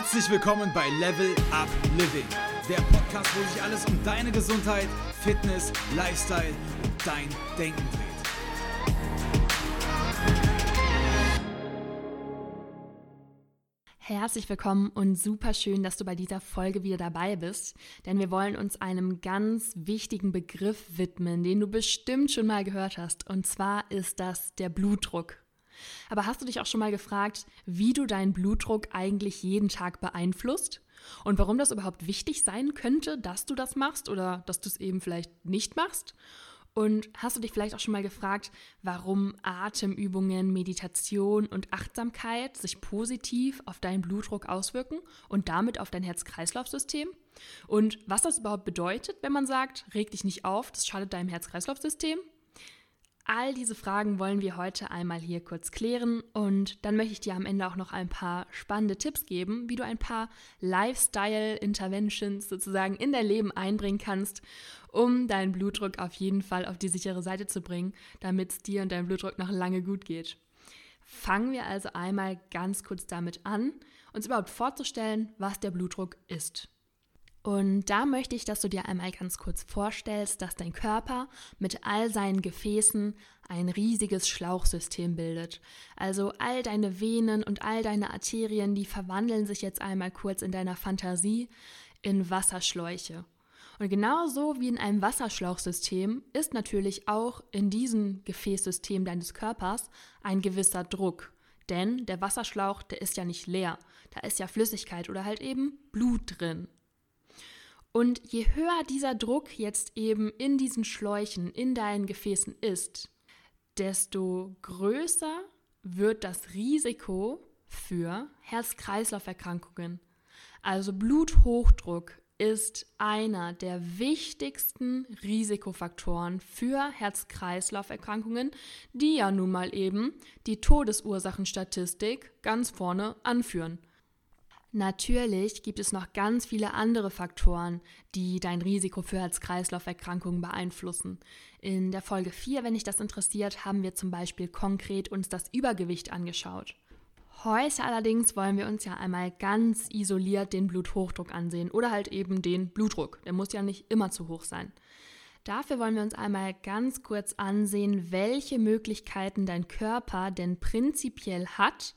Herzlich willkommen bei Level Up Living, der Podcast, wo sich alles um deine Gesundheit, Fitness, Lifestyle und dein Denken dreht. Herzlich willkommen und super schön, dass du bei dieser Folge wieder dabei bist, denn wir wollen uns einem ganz wichtigen Begriff widmen, den du bestimmt schon mal gehört hast, und zwar ist das der Blutdruck. Aber hast du dich auch schon mal gefragt, wie du deinen Blutdruck eigentlich jeden Tag beeinflusst? Und warum das überhaupt wichtig sein könnte, dass du das machst oder dass du es eben vielleicht nicht machst? Und hast du dich vielleicht auch schon mal gefragt, warum Atemübungen, Meditation und Achtsamkeit sich positiv auf deinen Blutdruck auswirken und damit auf dein Herz-Kreislauf-System? Und was das überhaupt bedeutet, wenn man sagt, reg dich nicht auf, das schadet deinem Herz-Kreislauf-System? All diese Fragen wollen wir heute einmal hier kurz klären und dann möchte ich dir am Ende auch noch ein paar spannende Tipps geben, wie du ein paar Lifestyle-Interventions sozusagen in dein Leben einbringen kannst, um deinen Blutdruck auf jeden Fall auf die sichere Seite zu bringen, damit es dir und deinem Blutdruck noch lange gut geht. Fangen wir also einmal ganz kurz damit an, uns überhaupt vorzustellen, was der Blutdruck ist. Und da möchte ich, dass du dir einmal ganz kurz vorstellst, dass dein Körper mit all seinen Gefäßen ein riesiges Schlauchsystem bildet. Also all deine Venen und all deine Arterien, die verwandeln sich jetzt einmal kurz in deiner Fantasie in Wasserschläuche. Und genauso wie in einem Wasserschlauchsystem ist natürlich auch in diesem Gefäßsystem deines Körpers ein gewisser Druck. Denn der Wasserschlauch, der ist ja nicht leer. Da ist ja Flüssigkeit oder halt eben Blut drin. Und je höher dieser Druck jetzt eben in diesen Schläuchen, in deinen Gefäßen ist, desto größer wird das Risiko für Herz-Kreislauf-Erkrankungen. Also Bluthochdruck ist einer der wichtigsten Risikofaktoren für Herz-Kreislauf-Erkrankungen, die ja nun mal eben die Todesursachenstatistik ganz vorne anführen. Natürlich gibt es noch ganz viele andere Faktoren, die dein Risiko für Herz-Kreislauf-Erkrankungen beeinflussen. In der Folge 4, wenn dich das interessiert, haben wir zum Beispiel konkret uns das Übergewicht angeschaut. Heute allerdings wollen wir uns ja einmal ganz isoliert den Bluthochdruck ansehen oder halt eben den Blutdruck. Der muss ja nicht immer zu hoch sein. Dafür wollen wir uns einmal ganz kurz ansehen, welche Möglichkeiten dein Körper denn prinzipiell hat,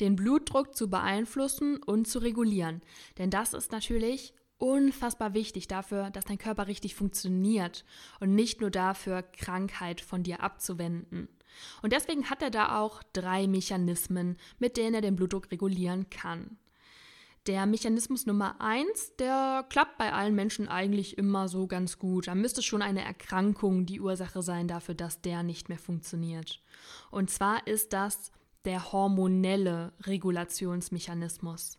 den Blutdruck zu beeinflussen und zu regulieren. Denn das ist natürlich unfassbar wichtig dafür, dass dein Körper richtig funktioniert und nicht nur dafür, Krankheit von dir abzuwenden. Und deswegen hat er da auch drei Mechanismen, mit denen er den Blutdruck regulieren kann. Der Mechanismus Nummer eins, der klappt bei allen Menschen eigentlich immer so ganz gut. Da müsste schon eine Erkrankung die Ursache sein dafür, dass der nicht mehr funktioniert. Und zwar ist das der hormonelle Regulationsmechanismus.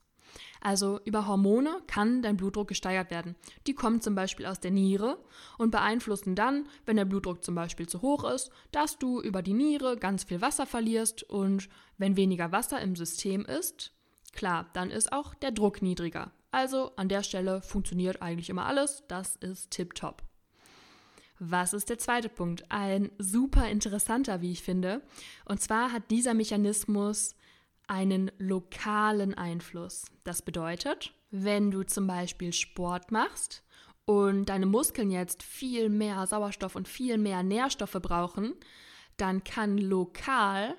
Also über Hormone kann dein Blutdruck gesteigert werden. Die kommen zum Beispiel aus der Niere und beeinflussen dann, wenn der Blutdruck zum Beispiel zu hoch ist, dass du über die Niere ganz viel Wasser verlierst und wenn weniger Wasser im System ist, klar, dann ist auch der Druck niedriger. Also an der Stelle funktioniert eigentlich immer alles, das ist tipptopp. Was ist der zweite Punkt? Ein super interessanter, wie ich finde. Und zwar hat dieser Mechanismus einen lokalen Einfluss. Das bedeutet, wenn du zum Beispiel Sport machst und deine Muskeln jetzt viel mehr Sauerstoff und viel mehr Nährstoffe brauchen, dann kann lokal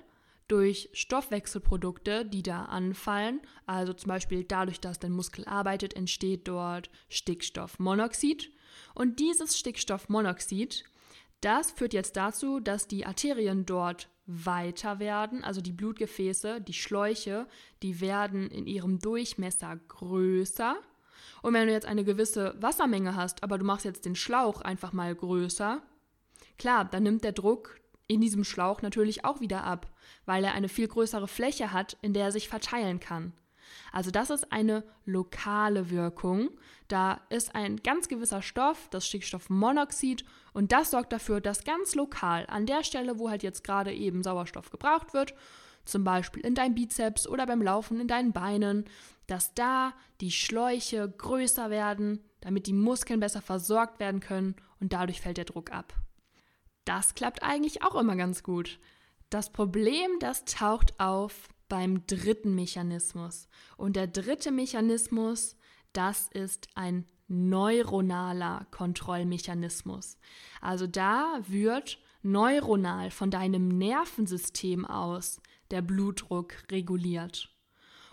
durch Stoffwechselprodukte, die da anfallen, also zum Beispiel dadurch, dass dein Muskel arbeitet, entsteht dort Stickstoffmonoxid und dieses Stickstoffmonoxid, das führt jetzt dazu, dass die Arterien dort weiter werden, also die Blutgefäße, die Schläuche, die werden in ihrem Durchmesser größer. Und wenn du jetzt eine gewisse Wassermenge hast, aber du machst jetzt den Schlauch einfach mal größer, klar, dann nimmt der Druck in diesem Schlauch natürlich auch wieder ab, weil er eine viel größere Fläche hat, in der er sich verteilen kann. Also das ist eine lokale Wirkung. Da ist ein ganz gewisser Stoff, das Stickstoffmonoxid, und das sorgt dafür, dass ganz lokal an der Stelle, wo halt jetzt gerade eben Sauerstoff gebraucht wird, zum Beispiel in deinem Bizeps oder beim Laufen in deinen Beinen, dass da die Schläuche größer werden, damit die Muskeln besser versorgt werden können und dadurch fällt der Druck ab. Das klappt eigentlich auch immer ganz gut. Das Problem, das taucht auf beim dritten Mechanismus. Und der dritte Mechanismus, das ist ein neuronaler Kontrollmechanismus. Also da wird neuronal von deinem Nervensystem aus der Blutdruck reguliert.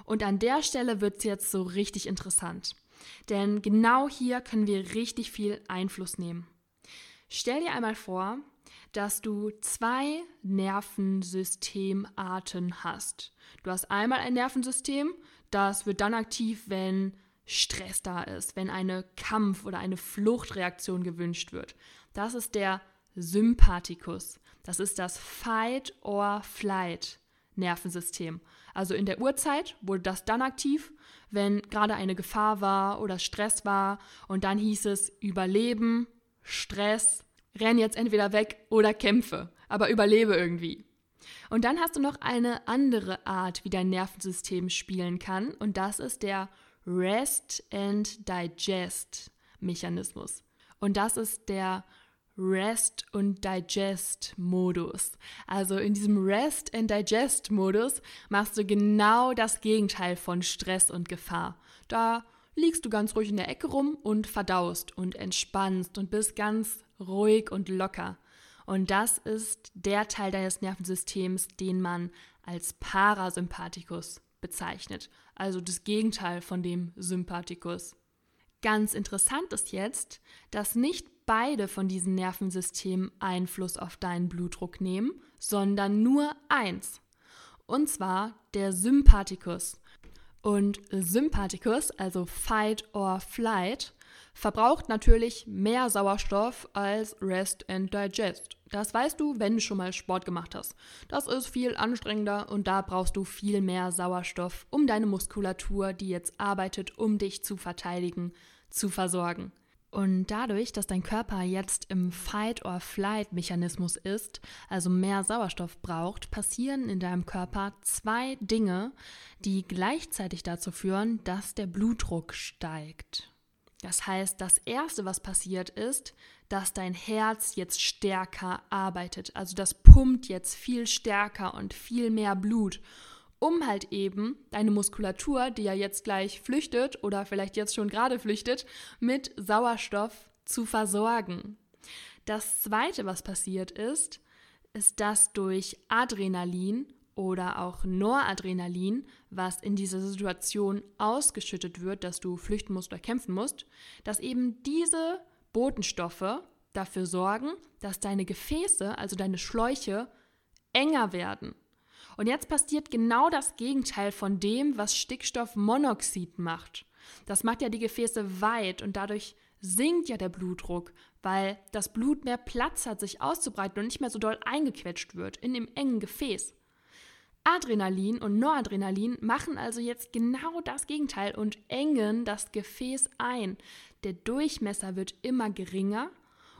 Und an der Stelle wird es jetzt so richtig interessant. Denn genau hier können wir richtig viel Einfluss nehmen. Stell dir einmal vor, dass du zwei Nervensystemarten hast. Du hast einmal ein Nervensystem, das wird dann aktiv, wenn Stress da ist, wenn eine Kampf- oder eine Fluchtreaktion gewünscht wird. Das ist der Sympathikus. Das ist das Fight-or-Flight. Nervensystem. Also in der Urzeit wurde das dann aktiv, wenn gerade eine Gefahr war oder Stress war und dann hieß es Überleben, Stress, renn jetzt entweder weg oder kämpfe, aber überlebe irgendwie. Und dann hast du noch eine andere Art, wie dein Nervensystem spielen kann und das ist der Rest and Digest Mechanismus. Und das ist der Rest- und Digest-Modus. Also in diesem Rest- and Digest-Modus machst du genau das Gegenteil von Stress und Gefahr. Da liegst du ganz ruhig in der Ecke rum und verdaust und entspannst und bist ganz ruhig und locker. Und das ist der Teil deines Nervensystems, den man als Parasympathikus bezeichnet. Also das Gegenteil von dem Sympathikus. Ganz interessant ist jetzt, dass nicht beide von diesen Nervensystemen Einfluss auf deinen Blutdruck nehmen, sondern nur eins. Und zwar der Sympathikus. Und Sympathikus, also Fight or Flight, verbraucht natürlich mehr Sauerstoff als Rest and Digest. Das weißt du, wenn du schon mal Sport gemacht hast. Das ist viel anstrengender und da brauchst du viel mehr Sauerstoff, um deine Muskulatur, die jetzt arbeitet, um dich zu verteidigen, zu versorgen. Und dadurch, dass dein Körper jetzt im Fight-or-Flight-Mechanismus ist, also mehr Sauerstoff braucht, passieren in deinem Körper zwei Dinge, die gleichzeitig dazu führen, dass der Blutdruck steigt. Das heißt, das Erste, was passiert ist, dass dein Herz jetzt stärker arbeitet. Also das pumpt jetzt viel stärker und viel mehr Blut um halt eben deine Muskulatur, die ja jetzt gleich flüchtet oder vielleicht jetzt schon gerade flüchtet, mit Sauerstoff zu versorgen. Das Zweite, was passiert ist, ist, dass durch Adrenalin oder auch Noradrenalin, was in dieser Situation ausgeschüttet wird, dass du flüchten musst oder kämpfen musst, dass eben diese Botenstoffe dafür sorgen, dass deine Gefäße, also deine Schläuche, enger werden. Und jetzt passiert genau das Gegenteil von dem, was Stickstoffmonoxid macht. Das macht ja die Gefäße weit und dadurch sinkt ja der Blutdruck, weil das Blut mehr Platz hat, sich auszubreiten und nicht mehr so doll eingequetscht wird in dem engen Gefäß. Adrenalin und Noradrenalin machen also jetzt genau das Gegenteil und engen das Gefäß ein. Der Durchmesser wird immer geringer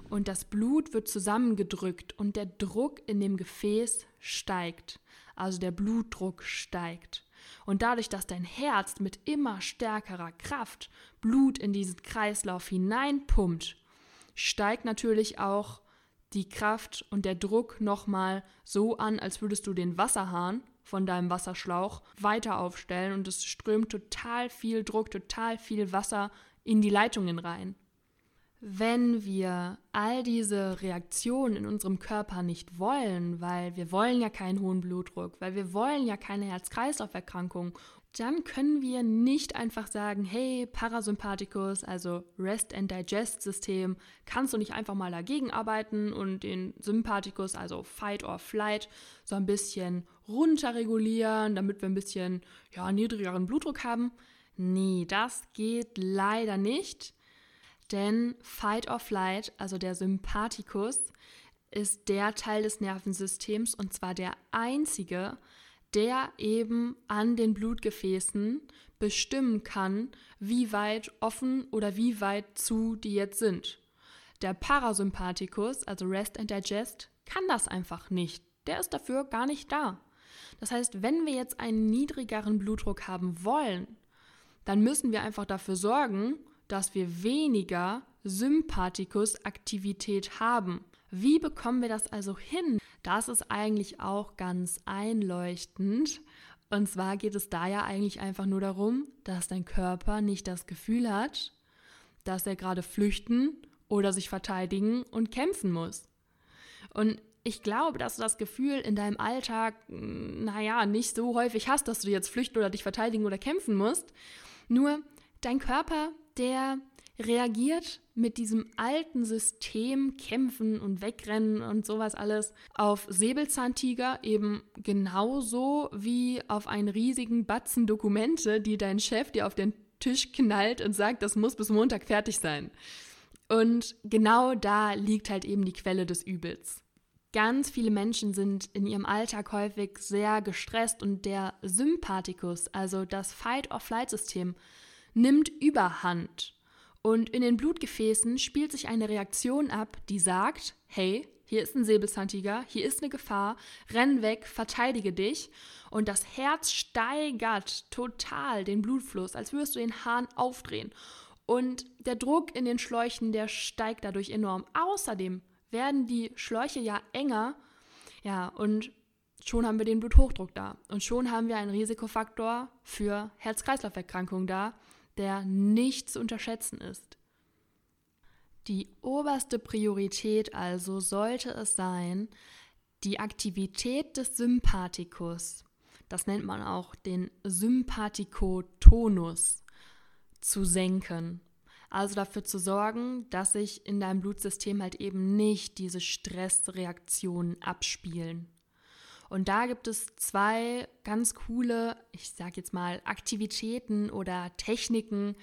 und das Blut wird zusammengedrückt und der Druck in dem Gefäß steigt also der Blutdruck steigt. Und dadurch, dass dein Herz mit immer stärkerer Kraft Blut in diesen Kreislauf hineinpumpt, steigt natürlich auch die Kraft und der Druck nochmal so an, als würdest du den Wasserhahn von deinem Wasserschlauch weiter aufstellen und es strömt total viel Druck, total viel Wasser in die Leitungen rein. Wenn wir all diese Reaktionen in unserem Körper nicht wollen, weil wir wollen ja keinen hohen Blutdruck, weil wir wollen ja keine Herz-Kreislauf-Erkrankung, dann können wir nicht einfach sagen, hey, Parasympathikus, also Rest and Digest System, kannst du nicht einfach mal dagegen arbeiten und den Sympathikus, also Fight or Flight, so ein bisschen runterregulieren, damit wir ein bisschen ja, niedrigeren Blutdruck haben. Nee, das geht leider nicht. Denn Fight or Flight, also der Sympathikus, ist der Teil des Nervensystems und zwar der einzige, der eben an den Blutgefäßen bestimmen kann, wie weit offen oder wie weit zu die jetzt sind. Der Parasympathikus, also Rest and Digest, kann das einfach nicht. Der ist dafür gar nicht da. Das heißt, wenn wir jetzt einen niedrigeren Blutdruck haben wollen, dann müssen wir einfach dafür sorgen, dass wir weniger Sympathikusaktivität haben. Wie bekommen wir das also hin? Das ist eigentlich auch ganz einleuchtend. Und zwar geht es da ja eigentlich einfach nur darum, dass dein Körper nicht das Gefühl hat, dass er gerade flüchten oder sich verteidigen und kämpfen muss. Und ich glaube, dass du das Gefühl in deinem Alltag, hm, naja, nicht so häufig hast, dass du jetzt flüchten oder dich verteidigen oder kämpfen musst. Nur dein Körper, der reagiert mit diesem alten System Kämpfen und Wegrennen und sowas alles auf Säbelzahntiger eben genauso wie auf einen riesigen Batzen Dokumente, die dein Chef dir auf den Tisch knallt und sagt, das muss bis Montag fertig sein. Und genau da liegt halt eben die Quelle des Übels. Ganz viele Menschen sind in ihrem Alltag häufig sehr gestresst und der Sympathikus, also das Fight-or-Flight-System, nimmt überhand. Und in den Blutgefäßen spielt sich eine Reaktion ab, die sagt, hey, hier ist ein Säbelzahntiger, hier ist eine Gefahr, renn weg, verteidige dich. Und das Herz steigert total den Blutfluss, als würdest du den Hahn aufdrehen. Und der Druck in den Schläuchen, der steigt dadurch enorm. Außerdem werden die Schläuche ja enger. Ja, und schon haben wir den Bluthochdruck da. Und schon haben wir einen Risikofaktor für Herz-Kreislauf-Erkrankungen da, der nicht zu unterschätzen ist. Die oberste Priorität also sollte es sein, die Aktivität des Sympathikus, das nennt man auch den Sympathikotonus, zu senken. Also dafür zu sorgen, dass sich in deinem Blutsystem halt eben nicht diese Stressreaktionen abspielen. Und da gibt es zwei ganz coole, ich sag jetzt mal, Aktivitäten oder Techniken,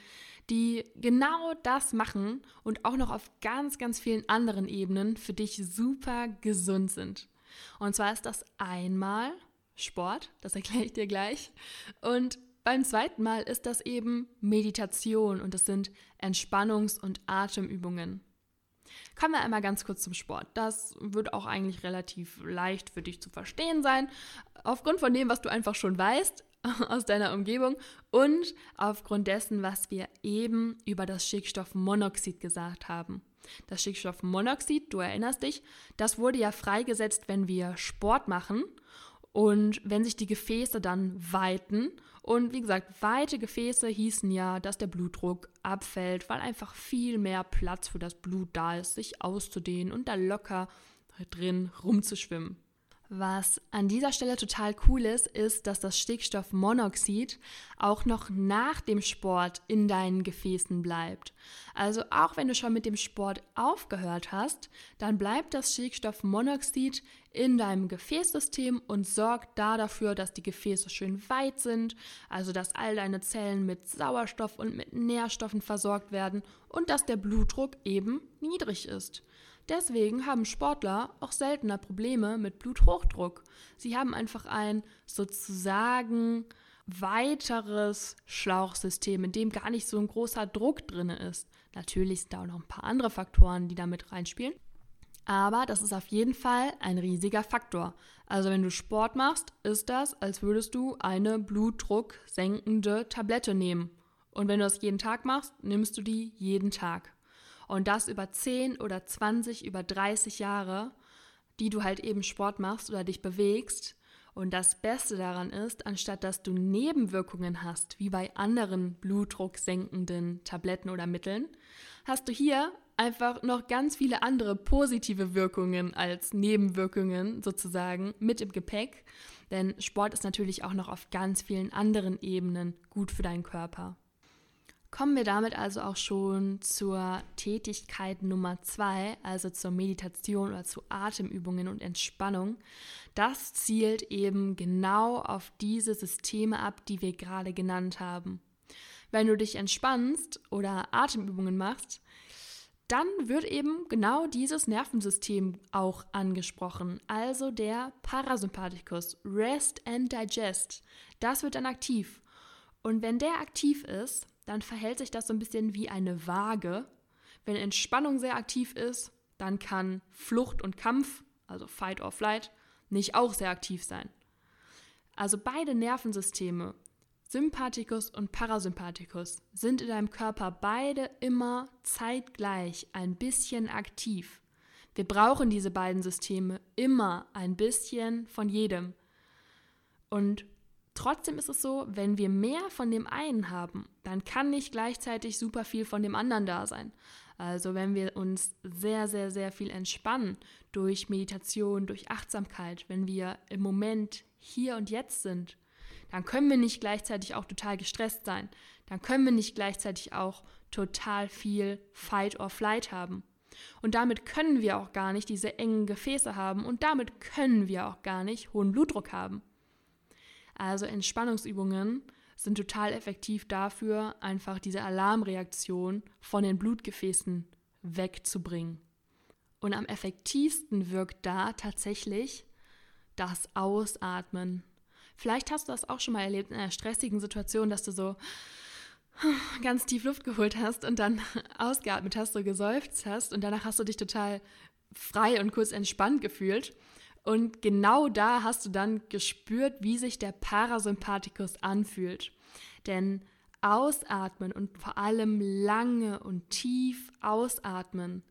die genau das machen und auch noch auf ganz, ganz vielen anderen Ebenen für dich super gesund sind. Und zwar ist das einmal Sport, das erkläre ich dir gleich. Und beim zweiten Mal ist das eben Meditation und es sind Entspannungs- und Atemübungen. Kommen wir einmal ganz kurz zum Sport. Das wird auch eigentlich relativ leicht für dich zu verstehen sein, aufgrund von dem, was du einfach schon weißt aus deiner Umgebung und aufgrund dessen, was wir eben über das Stickstoffmonoxid gesagt haben. Das Stickstoffmonoxid, du erinnerst dich, das wurde ja freigesetzt, wenn wir Sport machen und wenn sich die Gefäße dann weiten und wie gesagt, weite Gefäße hießen ja, dass der Blutdruck abfällt, weil einfach viel mehr Platz für das Blut da ist, sich auszudehnen und da locker drin rumzuschwimmen. Was an dieser Stelle total cool ist, ist, dass das Stickstoffmonoxid auch noch nach dem Sport in deinen Gefäßen bleibt. Also auch wenn du schon mit dem Sport aufgehört hast, dann bleibt das Stickstoffmonoxid in deinem Gefäßsystem und sorgt da dafür, dass die Gefäße schön weit sind, also dass all deine Zellen mit Sauerstoff und mit Nährstoffen versorgt werden und dass der Blutdruck eben niedrig ist. Deswegen haben Sportler auch seltener Probleme mit Bluthochdruck. Sie haben einfach ein sozusagen weiteres Schlauchsystem, in dem gar nicht so ein großer Druck drin ist. Natürlich sind da auch noch ein paar andere Faktoren, die da mit reinspielen. Aber das ist auf jeden Fall ein riesiger Faktor. Also wenn du Sport machst, ist das, als würdest du eine blutdrucksenkende Tablette nehmen. Und wenn du das jeden Tag machst, nimmst du die jeden Tag. Und das über 10 oder 20, über 30 Jahre, die du halt eben Sport machst oder dich bewegst. Und das Beste daran ist, anstatt dass du Nebenwirkungen hast, wie bei anderen blutdrucksenkenden Tabletten oder Mitteln, hast du hier einfach noch ganz viele andere positive Wirkungen als Nebenwirkungen sozusagen mit im Gepäck. Denn Sport ist natürlich auch noch auf ganz vielen anderen Ebenen gut für deinen Körper. Kommen wir damit also auch schon zur Tätigkeit Nummer zwei, also zur Meditation oder zu Atemübungen und Entspannung. Das zielt eben genau auf diese Systeme ab, die wir gerade genannt haben. Wenn du dich entspannst oder Atemübungen machst, dann wird eben genau dieses Nervensystem auch angesprochen, also der Parasympathikus, Rest and Digest. Das wird dann aktiv. Und wenn der aktiv ist, dann verhält sich das so ein bisschen wie eine Waage. Wenn Entspannung sehr aktiv ist, dann kann Flucht und Kampf, also Fight or Flight, nicht auch sehr aktiv sein. Also beide Nervensysteme, Sympathikus und Parasympathikus, sind in deinem Körper beide immer zeitgleich ein bisschen aktiv. Wir brauchen diese beiden Systeme immer ein bisschen von jedem. Und Trotzdem ist es so, wenn wir mehr von dem einen haben, dann kann nicht gleichzeitig super viel von dem anderen da sein. Also wenn wir uns sehr, sehr, sehr viel entspannen durch Meditation, durch Achtsamkeit, wenn wir im Moment hier und jetzt sind, dann können wir nicht gleichzeitig auch total gestresst sein. Dann können wir nicht gleichzeitig auch total viel Fight or Flight haben. Und damit können wir auch gar nicht diese engen Gefäße haben und damit können wir auch gar nicht hohen Blutdruck haben. Also Entspannungsübungen sind total effektiv dafür, einfach diese Alarmreaktion von den Blutgefäßen wegzubringen. Und am effektivsten wirkt da tatsächlich das Ausatmen. Vielleicht hast du das auch schon mal erlebt in einer stressigen Situation, dass du so ganz tief Luft geholt hast und dann ausgeatmet hast, so geseufzt hast und danach hast du dich total frei und kurz entspannt gefühlt. Und genau da hast du dann gespürt, wie sich der Parasympathikus anfühlt. Denn ausatmen und vor allem lange und tief ausatmen,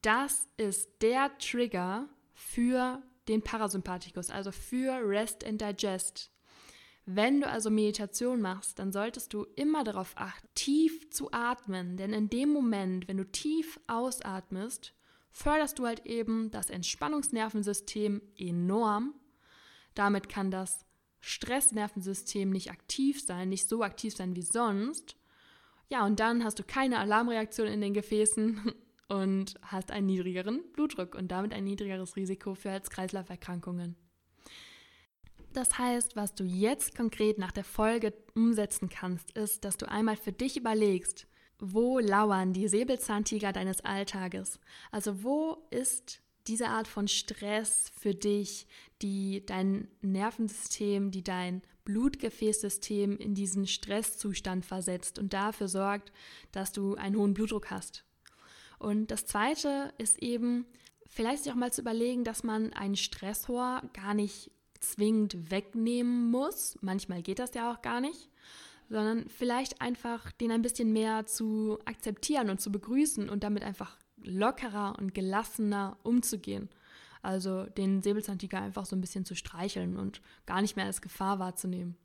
das ist der Trigger für den Parasympathikus, also für Rest and Digest. Wenn du also Meditation machst, dann solltest du immer darauf achten, tief zu atmen, denn in dem Moment, wenn du tief ausatmest, förderst du halt eben das Entspannungsnervensystem enorm. Damit kann das Stressnervensystem nicht aktiv sein, nicht so aktiv sein wie sonst. Ja, und dann hast du keine Alarmreaktion in den Gefäßen und hast einen niedrigeren Blutdruck und damit ein niedrigeres Risiko für Herz-Kreislauf-Erkrankungen. Das heißt, was du jetzt konkret nach der Folge umsetzen kannst, ist, dass du einmal für dich überlegst, wo lauern die Säbelzahntiger deines Alltages? Also wo ist diese Art von Stress für dich, die dein Nervensystem, die dein Blutgefäßsystem in diesen Stresszustand versetzt und dafür sorgt, dass du einen hohen Blutdruck hast. Und das Zweite ist eben, vielleicht sich auch mal zu überlegen, dass man einen Stressor gar nicht zwingend wegnehmen muss. Manchmal geht das ja auch gar nicht sondern vielleicht einfach den ein bisschen mehr zu akzeptieren und zu begrüßen und damit einfach lockerer und gelassener umzugehen. Also den Säbelzahntiger einfach so ein bisschen zu streicheln und gar nicht mehr als Gefahr wahrzunehmen.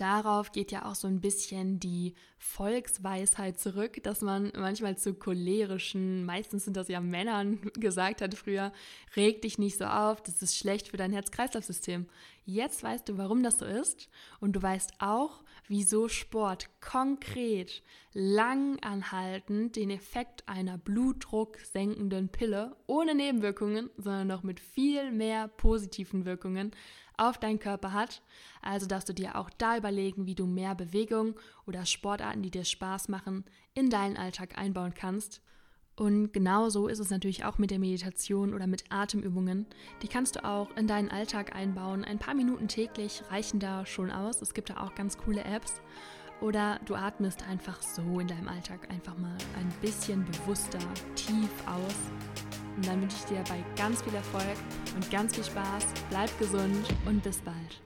Darauf geht ja auch so ein bisschen die Volksweisheit zurück, dass man manchmal zu cholerischen, meistens sind das ja Männern, gesagt hat früher, reg dich nicht so auf, das ist schlecht für dein Herz-Kreislauf-System. Jetzt weißt du, warum das so ist und du weißt auch, wieso Sport konkret langanhaltend den Effekt einer blutdrucksenkenden Pille ohne Nebenwirkungen, sondern noch mit viel mehr positiven Wirkungen auf deinen Körper hat. Also darfst du dir auch da überlegen, wie du mehr Bewegung oder Sportarten, die dir Spaß machen, in deinen Alltag einbauen kannst. Und genauso ist es natürlich auch mit der Meditation oder mit Atemübungen. Die kannst du auch in deinen Alltag einbauen. Ein paar Minuten täglich reichen da schon aus. Es gibt da auch ganz coole Apps. Oder du atmest einfach so in deinem Alltag einfach mal ein bisschen bewusster, tief aus. Und dann wünsche ich dir dabei ganz viel Erfolg und ganz viel Spaß. Bleib gesund und bis bald.